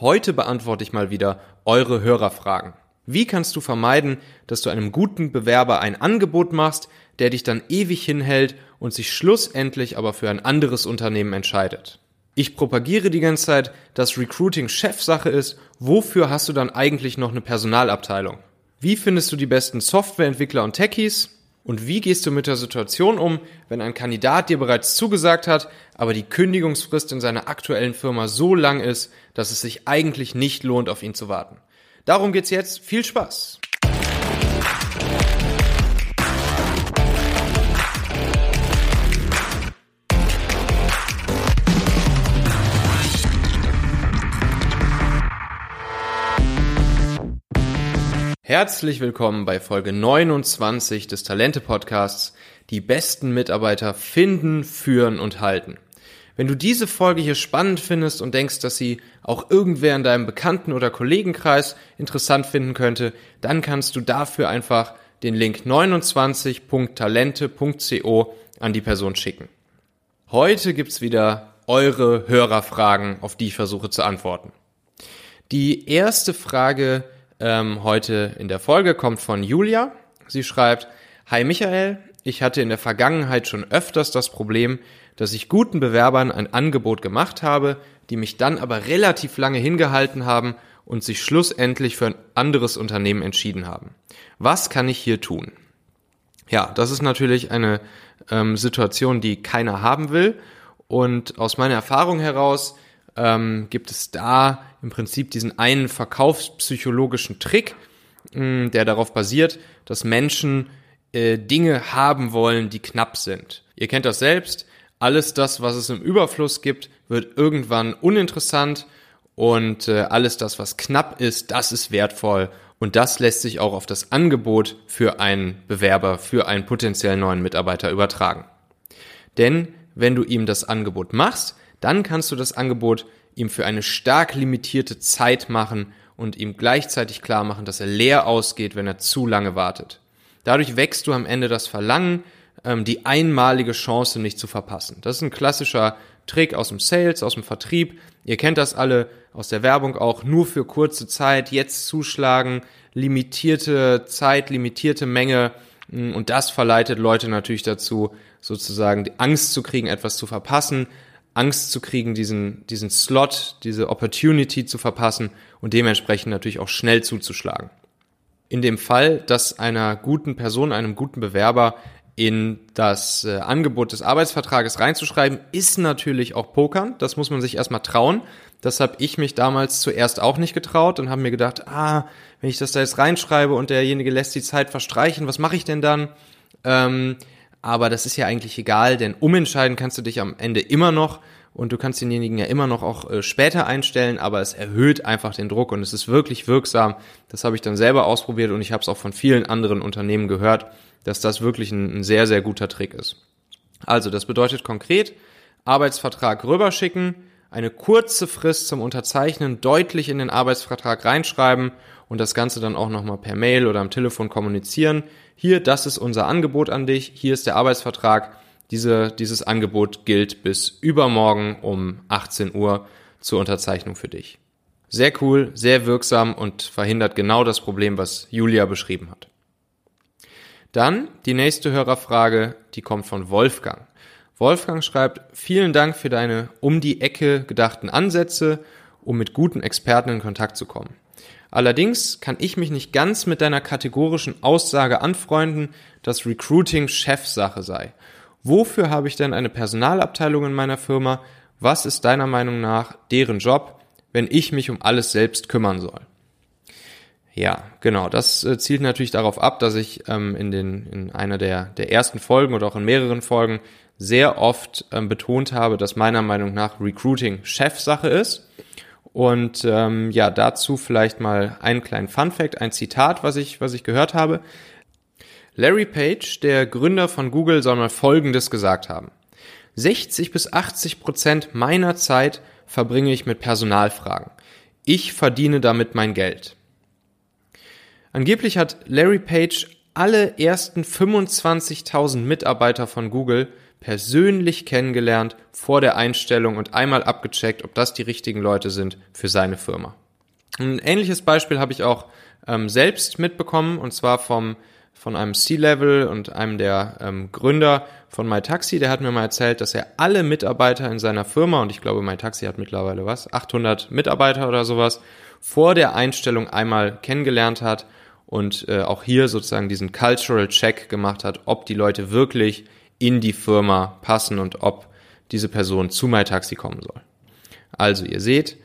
Heute beantworte ich mal wieder eure Hörerfragen. Wie kannst du vermeiden, dass du einem guten Bewerber ein Angebot machst, der dich dann ewig hinhält und sich schlussendlich aber für ein anderes Unternehmen entscheidet? Ich propagiere die ganze Zeit, dass Recruiting Chefsache ist. Wofür hast du dann eigentlich noch eine Personalabteilung? Wie findest du die besten Softwareentwickler und Techies? Und wie gehst du mit der Situation um, wenn ein Kandidat dir bereits zugesagt hat, aber die Kündigungsfrist in seiner aktuellen Firma so lang ist, dass es sich eigentlich nicht lohnt, auf ihn zu warten? Darum geht's jetzt. Viel Spaß! Herzlich willkommen bei Folge 29 des Talente Podcasts. Die besten Mitarbeiter finden, führen und halten. Wenn du diese Folge hier spannend findest und denkst, dass sie auch irgendwer in deinem Bekannten- oder Kollegenkreis interessant finden könnte, dann kannst du dafür einfach den Link 29.talente.co an die Person schicken. Heute gibt's wieder eure Hörerfragen, auf die ich versuche zu antworten. Die erste Frage ähm, heute in der Folge kommt von Julia. Sie schreibt, Hi Michael, ich hatte in der Vergangenheit schon öfters das Problem, dass ich guten Bewerbern ein Angebot gemacht habe, die mich dann aber relativ lange hingehalten haben und sich schlussendlich für ein anderes Unternehmen entschieden haben. Was kann ich hier tun? Ja, das ist natürlich eine ähm, Situation, die keiner haben will. Und aus meiner Erfahrung heraus ähm, gibt es da im Prinzip diesen einen verkaufspsychologischen Trick, mh, mm, der darauf basiert, dass Menschen äh, Dinge haben wollen, die knapp sind. Ihr kennt das selbst. Alles das, was es im Überfluss gibt, wird irgendwann uninteressant und äh, alles das, was knapp ist, das ist wertvoll und das lässt sich auch auf das Angebot für einen Bewerber, für einen potenziellen neuen Mitarbeiter übertragen. Denn wenn du ihm das Angebot machst, dann kannst du das Angebot ihm für eine stark limitierte Zeit machen und ihm gleichzeitig klar machen, dass er leer ausgeht, wenn er zu lange wartet. Dadurch wächst du am Ende das Verlangen, ähm, die einmalige Chance nicht zu verpassen. Das ist ein klassischer Trick aus dem Sales, aus dem Vertrieb. Ihr kennt das alle aus der Werbung auch. Nur für kurze Zeit jetzt zuschlagen, limitierte Zeit, limitierte Menge. Und das verleitet Leute natürlich dazu, sozusagen die Angst zu kriegen, etwas zu verpassen. Angst zu kriegen, diesen, diesen Slot, diese Opportunity zu verpassen und dementsprechend natürlich auch schnell zuzuschlagen. In dem Fall, dass einer guten Person, einem guten Bewerber in das äh, Angebot des Arbeitsvertrages reinzuschreiben, ist natürlich auch Pokern. Das muss man sich erstmal trauen. Das habe ich mich damals zuerst auch nicht getraut und habe mir gedacht, ah, wenn ich das da jetzt reinschreibe und derjenige lässt die Zeit verstreichen, was mache ich denn dann? Ähm, aber das ist ja eigentlich egal, denn umentscheiden kannst du dich am Ende immer noch und du kannst denjenigen ja immer noch auch äh, später einstellen, aber es erhöht einfach den Druck und es ist wirklich wirksam. Das habe ich dann selber ausprobiert und ich habe es auch von vielen anderen Unternehmen gehört, dass das wirklich ein, ein sehr, sehr guter Trick ist. Also, das bedeutet konkret, Arbeitsvertrag rüberschicken, eine kurze Frist zum Unterzeichnen deutlich in den Arbeitsvertrag reinschreiben und das Ganze dann auch nochmal per Mail oder am Telefon kommunizieren. Hier, das ist unser Angebot an dich, hier ist der Arbeitsvertrag. Diese, dieses Angebot gilt bis übermorgen um 18 Uhr zur Unterzeichnung für dich. Sehr cool, sehr wirksam und verhindert genau das Problem, was Julia beschrieben hat. Dann die nächste Hörerfrage, die kommt von Wolfgang. Wolfgang schreibt, vielen Dank für deine um die Ecke gedachten Ansätze, um mit guten Experten in Kontakt zu kommen. Allerdings kann ich mich nicht ganz mit deiner kategorischen Aussage anfreunden, dass Recruiting Chefsache sei. Wofür habe ich denn eine Personalabteilung in meiner Firma? Was ist deiner Meinung nach deren Job, wenn ich mich um alles selbst kümmern soll? Ja, genau. Das äh, zielt natürlich darauf ab, dass ich ähm, in, den, in einer der, der ersten Folgen oder auch in mehreren Folgen sehr oft ähm, betont habe, dass meiner Meinung nach Recruiting Chefsache ist. Und ähm, ja, dazu vielleicht mal einen kleinen Fun Fact, ein Zitat, was ich, was ich gehört habe. Larry Page, der Gründer von Google, soll mal Folgendes gesagt haben. 60 bis 80 Prozent meiner Zeit verbringe ich mit Personalfragen. Ich verdiene damit mein Geld. Angeblich hat Larry Page alle ersten 25.000 Mitarbeiter von Google persönlich kennengelernt vor der Einstellung und einmal abgecheckt, ob das die richtigen Leute sind für seine Firma. Ein ähnliches Beispiel habe ich auch ähm, selbst mitbekommen und zwar vom von einem C-Level und einem der ähm, Gründer von MyTaxi, der hat mir mal erzählt, dass er alle Mitarbeiter in seiner Firma, und ich glaube, MyTaxi hat mittlerweile was, 800 Mitarbeiter oder sowas, vor der Einstellung einmal kennengelernt hat und äh, auch hier sozusagen diesen Cultural Check gemacht hat, ob die Leute wirklich in die Firma passen und ob diese Person zu MyTaxi kommen soll. Also ihr seht,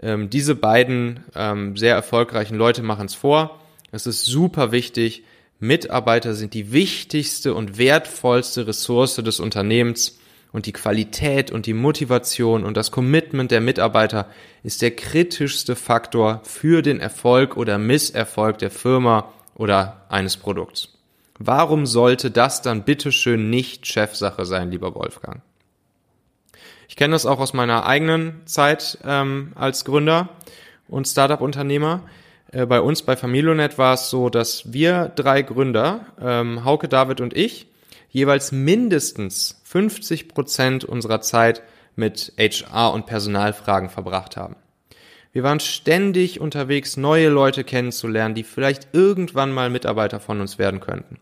ähm, diese beiden ähm, sehr erfolgreichen Leute machen es vor. Es ist super wichtig. Mitarbeiter sind die wichtigste und wertvollste Ressource des Unternehmens und die Qualität und die Motivation und das Commitment der Mitarbeiter ist der kritischste Faktor für den Erfolg oder Misserfolg der Firma oder eines Produkts. Warum sollte das dann bitteschön nicht Chefsache sein, lieber Wolfgang? Ich kenne das auch aus meiner eigenen Zeit ähm, als Gründer und Startup-Unternehmer. Äh, bei uns bei Familionet war es so, dass wir drei Gründer, ähm, Hauke, David und ich, jeweils mindestens 50 Prozent unserer Zeit mit HR und Personalfragen verbracht haben. Wir waren ständig unterwegs, neue Leute kennenzulernen, die vielleicht irgendwann mal Mitarbeiter von uns werden könnten.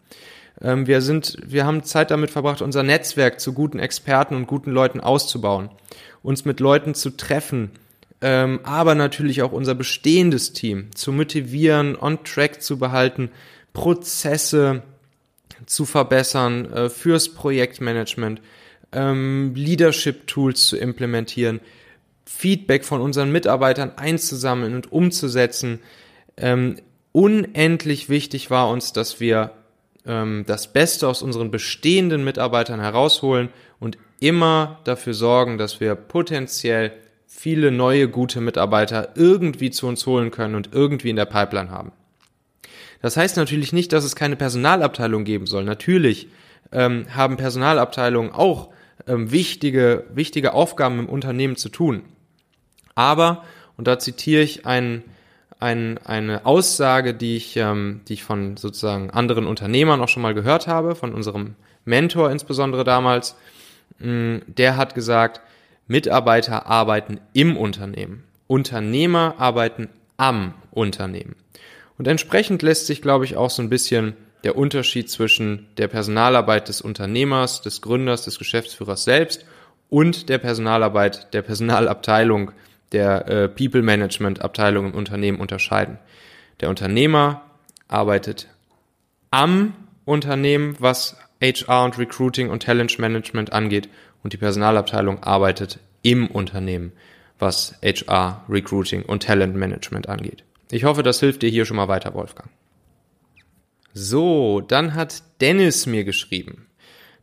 Ähm, wir sind, wir haben Zeit damit verbracht, unser Netzwerk zu guten Experten und guten Leuten auszubauen, uns mit Leuten zu treffen, ähm, aber natürlich auch unser bestehendes Team zu motivieren, on track zu behalten, Prozesse zu verbessern äh, fürs Projektmanagement, ähm, Leadership-Tools zu implementieren, Feedback von unseren Mitarbeitern einzusammeln und umzusetzen. Ähm, unendlich wichtig war uns, dass wir ähm, das Beste aus unseren bestehenden Mitarbeitern herausholen und immer dafür sorgen, dass wir potenziell viele neue gute Mitarbeiter irgendwie zu uns holen können und irgendwie in der Pipeline haben. Das heißt natürlich nicht, dass es keine Personalabteilung geben soll. Natürlich ähm, haben Personalabteilungen auch ähm, wichtige, wichtige Aufgaben im Unternehmen zu tun. Aber, und da zitiere ich einen ein, eine Aussage, die ich, ähm, die ich von sozusagen anderen Unternehmern auch schon mal gehört habe, von unserem Mentor insbesondere damals. Mm, der hat gesagt, Mitarbeiter arbeiten im Unternehmen, Unternehmer arbeiten am Unternehmen. Und entsprechend lässt sich, glaube ich, auch so ein bisschen der Unterschied zwischen der Personalarbeit des Unternehmers, des Gründers, des Geschäftsführers selbst und der Personalarbeit der Personalabteilung der äh, People Management Abteilung im Unternehmen unterscheiden. Der Unternehmer arbeitet am Unternehmen, was HR und Recruiting und Talent Management angeht und die Personalabteilung arbeitet im Unternehmen, was HR, Recruiting und Talent Management angeht. Ich hoffe, das hilft dir hier schon mal weiter, Wolfgang. So, dann hat Dennis mir geschrieben.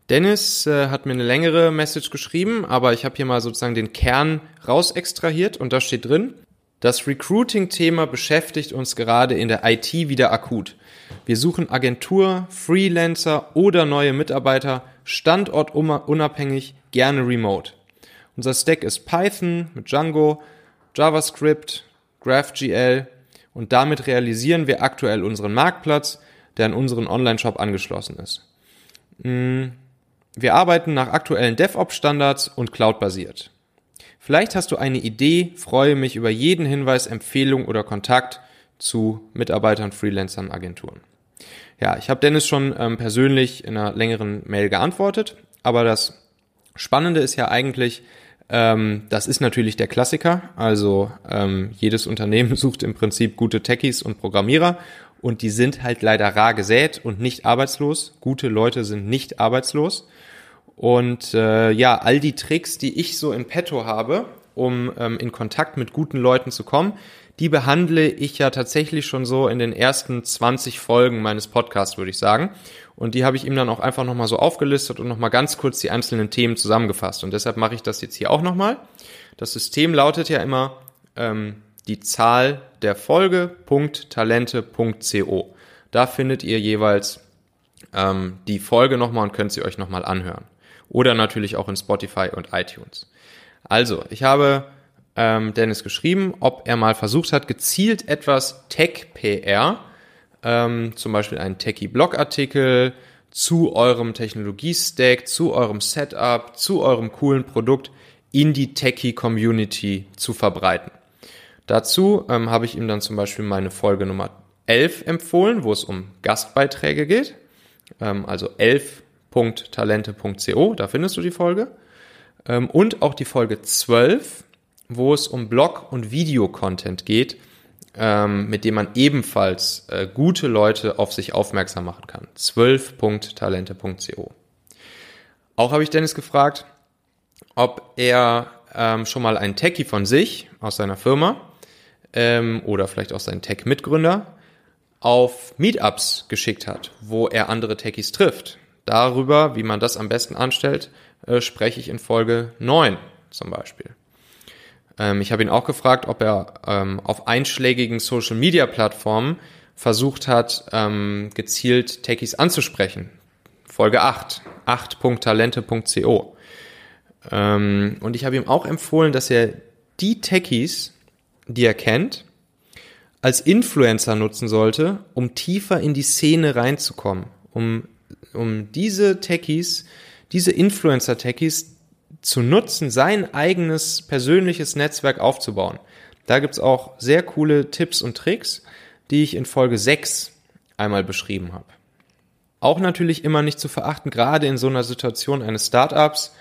Dennis äh, hat mir eine längere Message geschrieben, aber ich habe hier mal sozusagen den Kern raus extrahiert und da steht drin, das Recruiting-Thema beschäftigt uns gerade in der IT wieder akut. Wir suchen Agentur, Freelancer oder neue Mitarbeiter, standortunabhängig, gerne remote. Unser Stack ist Python mit Django, JavaScript, GraphGL und damit realisieren wir aktuell unseren Marktplatz, der an unseren Online-Shop angeschlossen ist. Hm wir arbeiten nach aktuellen DevOps-Standards und Cloud-basiert. Vielleicht hast du eine Idee, freue mich über jeden Hinweis, Empfehlung oder Kontakt zu Mitarbeitern, Freelancern, Agenturen. Ja, ich habe Dennis schon ähm, persönlich in einer längeren Mail geantwortet, aber das Spannende ist ja eigentlich, ähm, das ist natürlich der Klassiker. Also ähm, jedes Unternehmen sucht im Prinzip gute Techies und Programmierer und die sind halt leider rar gesät und nicht arbeitslos. Gute Leute sind nicht arbeitslos. Und äh, ja, all die Tricks, die ich so in petto habe, um ähm, in Kontakt mit guten Leuten zu kommen, die behandle ich ja tatsächlich schon so in den ersten 20 Folgen meines Podcasts, würde ich sagen. Und die habe ich ihm dann auch einfach nochmal so aufgelistet und nochmal ganz kurz die einzelnen Themen zusammengefasst. Und deshalb mache ich das jetzt hier auch nochmal. Das System lautet ja immer ähm, die Zahl der Folge .talente.co. Da findet ihr jeweils ähm, die Folge nochmal und könnt sie euch nochmal anhören oder natürlich auch in Spotify und iTunes. Also, ich habe ähm, Dennis geschrieben, ob er mal versucht hat, gezielt etwas Tech-PR, ähm, zum Beispiel einen Techie-Blog-Artikel zu eurem Technologie-Stack, zu eurem Setup, zu eurem coolen Produkt in die Techie-Community zu verbreiten. Dazu ähm, habe ich ihm dann zum Beispiel meine Folge Nummer 11 empfohlen, wo es um Gastbeiträge geht. Ähm, also 11.talente.co, da findest du die Folge. Ähm, und auch die Folge 12, wo es um Blog- und Videocontent geht, ähm, mit dem man ebenfalls äh, gute Leute auf sich aufmerksam machen kann. 12.talente.co. Auch habe ich Dennis gefragt, ob er ähm, schon mal einen Techie von sich aus seiner Firma ähm, oder vielleicht auch seinen Tech-Mitgründer auf Meetups geschickt hat, wo er andere Techies trifft. Darüber, wie man das am besten anstellt, äh, spreche ich in Folge 9 zum Beispiel. Ähm, ich habe ihn auch gefragt, ob er ähm, auf einschlägigen Social-Media-Plattformen versucht hat, ähm, gezielt Techies anzusprechen. Folge 8, 8.talente.co. Ähm, und ich habe ihm auch empfohlen, dass er die Techies, die er kennt, als Influencer nutzen sollte, um tiefer in die Szene reinzukommen, um, um diese Techies, diese Influencer-Techies zu nutzen, sein eigenes persönliches Netzwerk aufzubauen. Da gibt's auch sehr coole Tipps und Tricks, die ich in Folge 6 einmal beschrieben habe. Auch natürlich immer nicht zu verachten, gerade in so einer Situation eines Startups,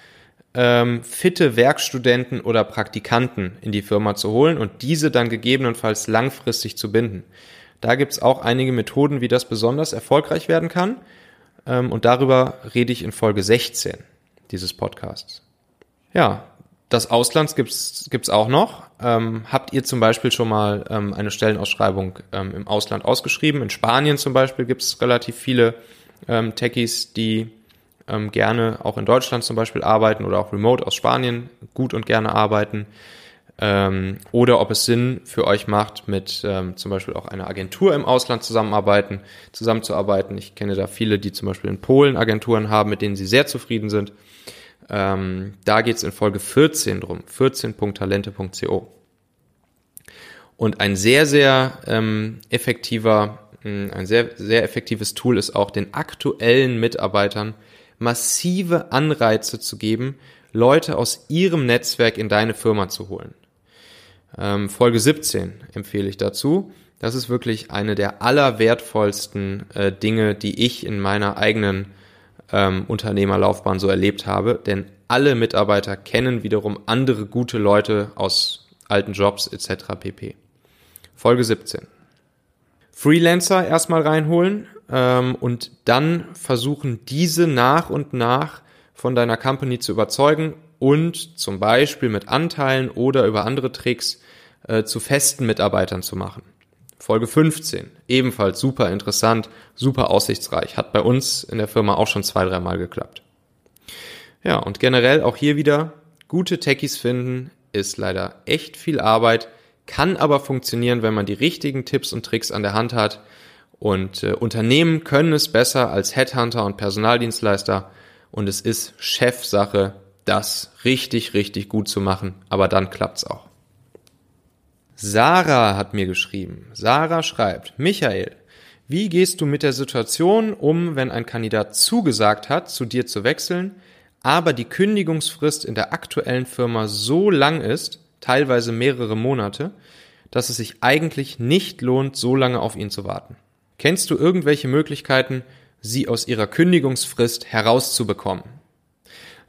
ähm, fitte Werkstudenten oder Praktikanten in die Firma zu holen und diese dann gegebenenfalls langfristig zu binden. Da gibt's auch einige Methoden, wie das besonders erfolgreich werden kann. Ähm, und darüber rede ich in Folge 16 dieses Podcasts. Ja, das Auslands gibt's gibt's auch noch. Ähm, habt ihr zum Beispiel schon mal ähm, eine Stellenausschreibung ähm, im Ausland ausgeschrieben? In Spanien zum Beispiel gibt's relativ viele ähm, Techies, die ähm, gerne auch in Deutschland zum Beispiel arbeiten oder auch remote aus Spanien gut und gerne arbeiten. Ähm, oder ob es Sinn für euch macht, mit ähm, zum Beispiel auch einer Agentur im Ausland zusammenarbeiten, zusammenzuarbeiten. Ich kenne da viele, die zum Beispiel in Polen Agenturen haben, mit denen sie sehr zufrieden sind. Ähm, da geht es in Folge 14 drum, 14.talente.co. Und ein sehr, sehr ähm, effektiver, ein sehr, sehr effektives Tool ist auch den aktuellen Mitarbeitern massive Anreize zu geben, Leute aus ihrem Netzwerk in deine Firma zu holen. Ähm, Folge 17 empfehle ich dazu. Das ist wirklich eine der allerwertvollsten äh, Dinge, die ich in meiner eigenen ähm, Unternehmerlaufbahn so erlebt habe, denn alle Mitarbeiter kennen wiederum andere gute Leute aus alten Jobs etc. pp. Folge 17. Freelancer erstmal reinholen ähm, und dann versuchen, diese nach und nach von deiner Company zu überzeugen und zum Beispiel mit Anteilen oder über andere Tricks äh, zu festen Mitarbeitern zu machen. Folge 15, ebenfalls super interessant, super aussichtsreich, hat bei uns in der Firma auch schon zwei, dreimal geklappt. Ja, und generell auch hier wieder, gute Techies finden ist leider echt viel Arbeit, kann aber funktionieren, wenn man die richtigen Tipps und Tricks an der Hand hat und äh, Unternehmen können es besser als Headhunter und Personaldienstleister und es ist Chefsache, das richtig, richtig gut zu machen, aber dann klappt's auch. Sarah hat mir geschrieben. Sarah schreibt, Michael, wie gehst du mit der Situation um, wenn ein Kandidat zugesagt hat, zu dir zu wechseln, aber die Kündigungsfrist in der aktuellen Firma so lang ist, teilweise mehrere Monate, dass es sich eigentlich nicht lohnt, so lange auf ihn zu warten? Kennst du irgendwelche Möglichkeiten, sie aus ihrer Kündigungsfrist herauszubekommen?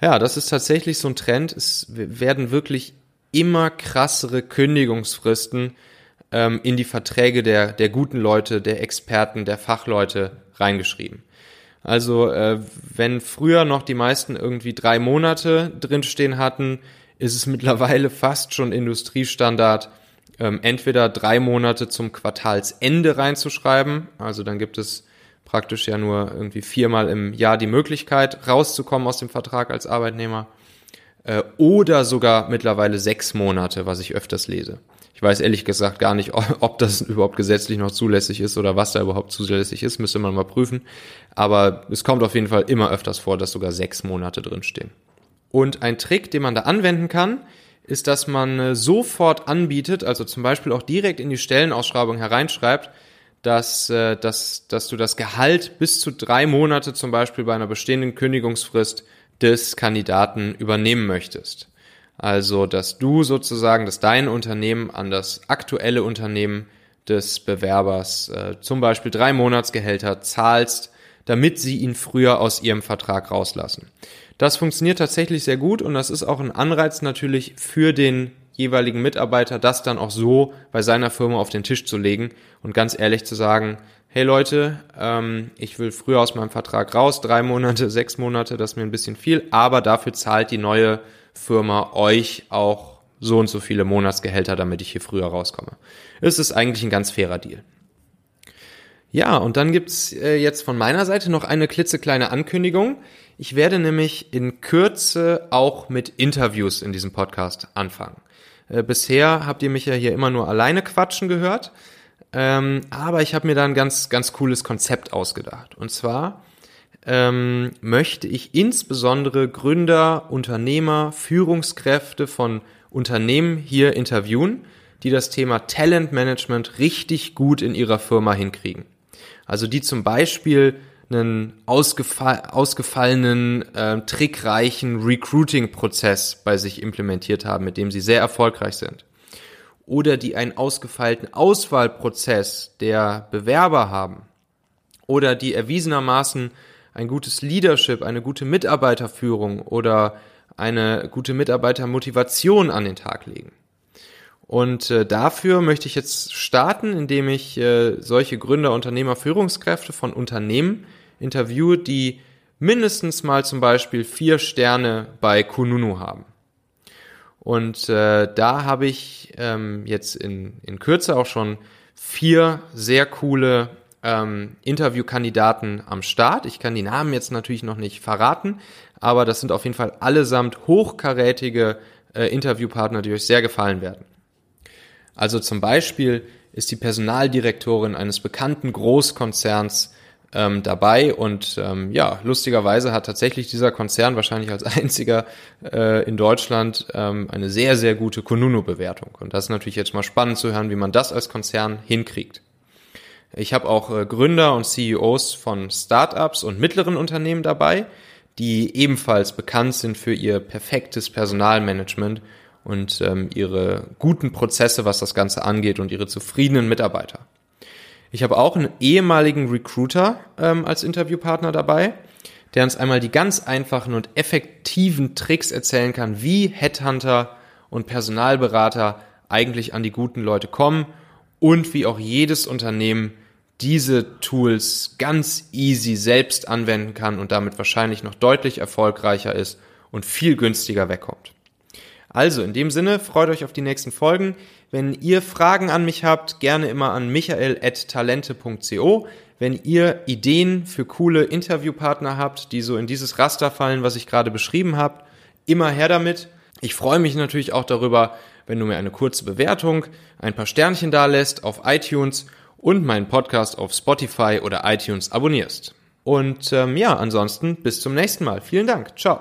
Ja, das ist tatsächlich so ein Trend. Es werden wirklich immer krassere Kündigungsfristen ähm, in die Verträge der, der guten Leute, der Experten, der Fachleute reingeschrieben. Also äh, wenn früher noch die meisten irgendwie drei Monate drinstehen hatten, ist es mittlerweile fast schon Industriestandard, ähm, entweder drei Monate zum Quartalsende reinzuschreiben. Also dann gibt es praktisch ja nur irgendwie viermal im Jahr die Möglichkeit, rauszukommen aus dem Vertrag als Arbeitnehmer. Äh, oder sogar mittlerweile sechs Monate, was ich öfters lese. Ich weiß ehrlich gesagt gar nicht, ob das überhaupt gesetzlich noch zulässig ist oder was da überhaupt zulässig ist, müsste man mal prüfen. Aber es kommt auf jeden Fall immer öfters vor, dass sogar sechs Monate drinstehen. Und ein Trick, den man da anwenden kann, ist, dass man äh, sofort anbietet, also zum Beispiel auch direkt in die Stellenausschreibung hereinschreibt, dass, äh, dass, dass du das Gehalt bis zu drei Monate zum Beispiel bei einer bestehenden Kündigungsfrist des Kandidaten übernehmen möchtest. Also, dass du sozusagen, dass dein Unternehmen an das aktuelle Unternehmen des Bewerbers äh, zum Beispiel drei Monatsgehälter zahlst, damit sie ihn früher aus ihrem Vertrag rauslassen. Das funktioniert tatsächlich sehr gut und das ist auch ein Anreiz natürlich für den jeweiligen Mitarbeiter, das dann auch so bei seiner Firma auf den Tisch zu legen und ganz ehrlich zu sagen, hey Leute, ähm, ich will früher aus meinem Vertrag raus, drei Monate, sechs Monate, das ist mir ein bisschen viel, aber dafür zahlt die neue Firma euch auch so und so viele Monatsgehälter, damit ich hier früher rauskomme. Es ist eigentlich ein ganz fairer Deal. Ja, und dann gibt's äh, jetzt von meiner Seite noch eine klitzekleine Ankündigung. Ich werde nämlich in Kürze auch mit Interviews in diesem Podcast anfangen. Äh, bisher habt ihr mich ja hier immer nur alleine quatschen gehört, ähm, aber ich habe mir da ein ganz, ganz cooles Konzept ausgedacht. Und zwar ähm, möchte ich insbesondere Gründer, Unternehmer, Führungskräfte von Unternehmen hier interviewen, die das Thema Talentmanagement richtig gut in ihrer Firma hinkriegen. Also die zum Beispiel einen ausgefall ausgefallenen, äh, trickreichen Recruiting-Prozess bei sich implementiert haben, mit dem sie sehr erfolgreich sind. Oder die einen ausgefeilten Auswahlprozess der Bewerber haben. Oder die erwiesenermaßen ein gutes Leadership, eine gute Mitarbeiterführung oder eine gute Mitarbeitermotivation an den Tag legen. Und äh, dafür möchte ich jetzt starten, indem ich äh, solche Gründer, Unternehmer, Führungskräfte von Unternehmen interviewe, die mindestens mal zum Beispiel vier Sterne bei Kununu haben. Und äh, da habe ich ähm, jetzt in, in Kürze auch schon vier sehr coole ähm, Interviewkandidaten am Start. Ich kann die Namen jetzt natürlich noch nicht verraten, aber das sind auf jeden Fall allesamt hochkarätige äh, Interviewpartner, die euch sehr gefallen werden. Also zum Beispiel ist die Personaldirektorin eines bekannten Großkonzerns ähm, dabei und ähm, ja, lustigerweise hat tatsächlich dieser Konzern wahrscheinlich als einziger äh, in Deutschland ähm, eine sehr, sehr gute Konuno-Bewertung. Und das ist natürlich jetzt mal spannend zu hören, wie man das als Konzern hinkriegt. Ich habe auch äh, Gründer und CEOs von Startups und mittleren Unternehmen dabei, die ebenfalls bekannt sind für ihr perfektes Personalmanagement und ähm, ihre guten Prozesse, was das Ganze angeht und ihre zufriedenen Mitarbeiter. Ich habe auch einen ehemaligen Recruiter ähm, als Interviewpartner dabei, der uns einmal die ganz einfachen und effektiven Tricks erzählen kann, wie Headhunter und Personalberater eigentlich an die guten Leute kommen und wie auch jedes Unternehmen diese Tools ganz easy selbst anwenden kann und damit wahrscheinlich noch deutlich erfolgreicher ist und viel günstiger wegkommt. Also in dem Sinne, freut euch auf die nächsten Folgen. Wenn ihr Fragen an mich habt, gerne immer an michael.talente.co. Wenn ihr Ideen für coole Interviewpartner habt, die so in dieses Raster fallen, was ich gerade beschrieben habe, immer her damit. Ich freue mich natürlich auch darüber, wenn du mir eine kurze Bewertung, ein paar Sternchen da lässt auf iTunes und meinen Podcast auf Spotify oder iTunes abonnierst. Und ähm, ja, ansonsten bis zum nächsten Mal. Vielen Dank. Ciao.